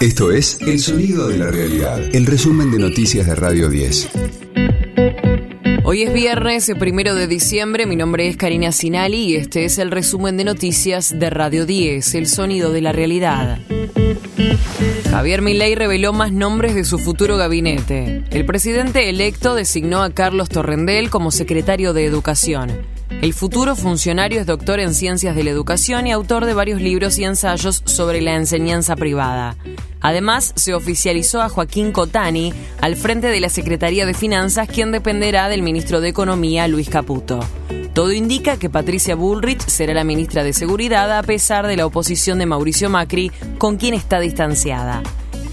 Esto es El Sonido de la Realidad, el resumen de noticias de Radio 10. Hoy es viernes, el primero de diciembre. Mi nombre es Karina Sinali y este es el resumen de noticias de Radio 10, El Sonido de la Realidad. Javier Milei reveló más nombres de su futuro gabinete. El presidente electo designó a Carlos Torrendel como secretario de Educación. El futuro funcionario es doctor en ciencias de la educación y autor de varios libros y ensayos sobre la enseñanza privada. Además, se oficializó a Joaquín Cotani al frente de la Secretaría de Finanzas, quien dependerá del ministro de Economía, Luis Caputo. Todo indica que Patricia Bullrich será la ministra de Seguridad a pesar de la oposición de Mauricio Macri, con quien está distanciada.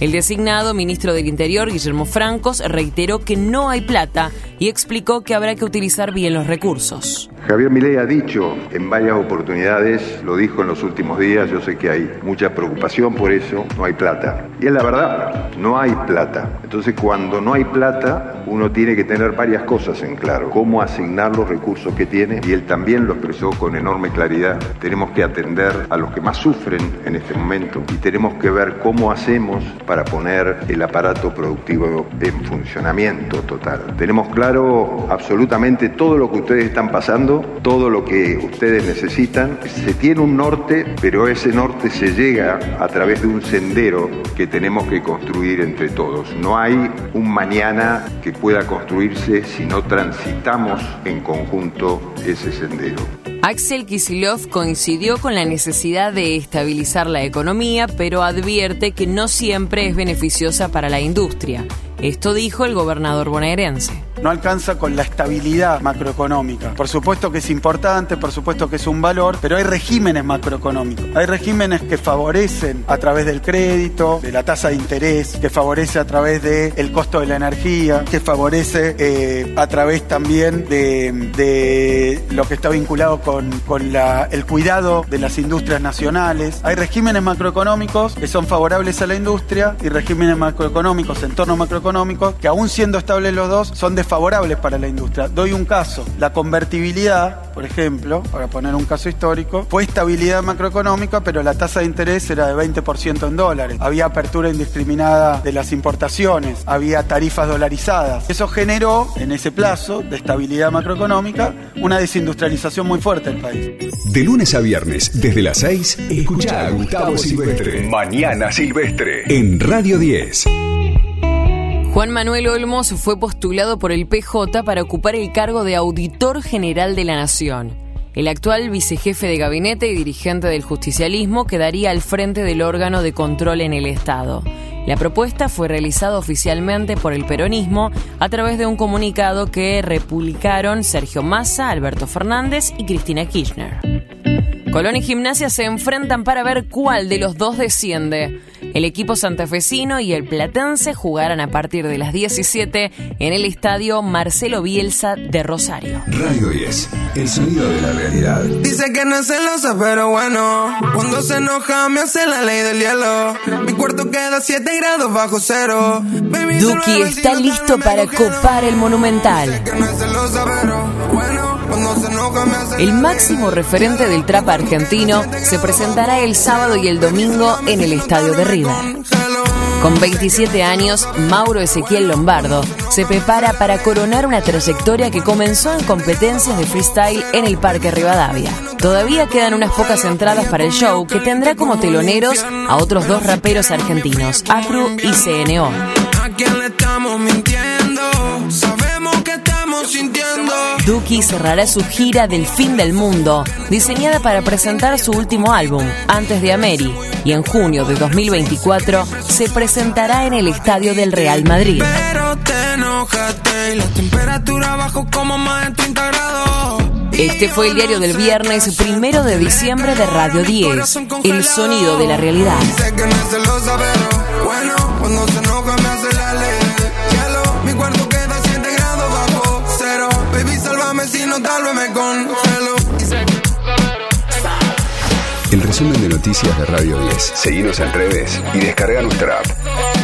El designado ministro del Interior, Guillermo Francos, reiteró que no hay plata y explicó que habrá que utilizar bien los recursos. Javier Milei ha dicho en varias oportunidades, lo dijo en los últimos días, yo sé que hay mucha preocupación por eso, no hay plata. Y es la verdad, no hay plata. Entonces cuando no hay plata, uno tiene que tener varias cosas en claro, cómo asignar los recursos que tiene, y él también lo expresó con enorme claridad. Tenemos que atender a los que más sufren en este momento y tenemos que ver cómo hacemos para poner el aparato productivo en funcionamiento total. Tenemos claro absolutamente todo lo que ustedes están pasando todo lo que ustedes necesitan. Se tiene un norte, pero ese norte se llega a través de un sendero que tenemos que construir entre todos. No hay un mañana que pueda construirse si no transitamos en conjunto ese sendero. Axel Kisilov coincidió con la necesidad de estabilizar la economía, pero advierte que no siempre es beneficiosa para la industria. Esto dijo el gobernador bonaerense no alcanza con la estabilidad macroeconómica. Por supuesto que es importante, por supuesto que es un valor, pero hay regímenes macroeconómicos. Hay regímenes que favorecen a través del crédito, de la tasa de interés, que favorece a través del costo de la energía, que favorece eh, a través también de, lo que está vinculado con, el cuidado de las industrias nacionales. Hay regímenes macroeconómicos que son favorables a la industria y regímenes macroeconómicos, entornos macroeconómicos, que aún siendo estables los dos, son de favorables para la industria. Doy un caso. La convertibilidad, por ejemplo, para poner un caso histórico, fue estabilidad macroeconómica, pero la tasa de interés era de 20% en dólares. Había apertura indiscriminada de las importaciones, había tarifas dolarizadas. Eso generó, en ese plazo de estabilidad macroeconómica, una desindustrialización muy fuerte del país. De lunes a viernes, desde las 6, escucha a Gustavo Silvestre. Mañana Silvestre. En Radio 10. Juan Manuel Olmos fue postulado por el PJ para ocupar el cargo de Auditor General de la Nación. El actual vicejefe de gabinete y dirigente del justicialismo quedaría al frente del órgano de control en el Estado. La propuesta fue realizada oficialmente por el peronismo a través de un comunicado que republicaron Sergio Massa, Alberto Fernández y Cristina Kirchner. Colón y Gimnasia se enfrentan para ver cuál de los dos desciende. El equipo santafesino y el platense jugarán a partir de las 17 en el estadio Marcelo Bielsa de Rosario. Radio 10, el sonido de la realidad. Dice que no es celosa, pero bueno, cuando se enoja me hace la ley del hielo. Mi cuarto queda 7 grados bajo cero. Duki está listo para copar el monumental. El máximo referente del trap argentino se presentará el sábado y el domingo en el estadio de River. Con 27 años, Mauro Ezequiel Lombardo se prepara para coronar una trayectoria que comenzó en competencias de freestyle en el Parque Rivadavia. Todavía quedan unas pocas entradas para el show que tendrá como teloneros a otros dos raperos argentinos, Acru y CNO. Duki cerrará su gira del fin del mundo, diseñada para presentar su último álbum, Antes de Ameri, y en junio de 2024 se presentará en el estadio del Real Madrid. Este fue el diario del viernes primero de diciembre de Radio 10, El sonido de la realidad. Noticias de Radio 10. Seguimos en redes y descarga nuestra app.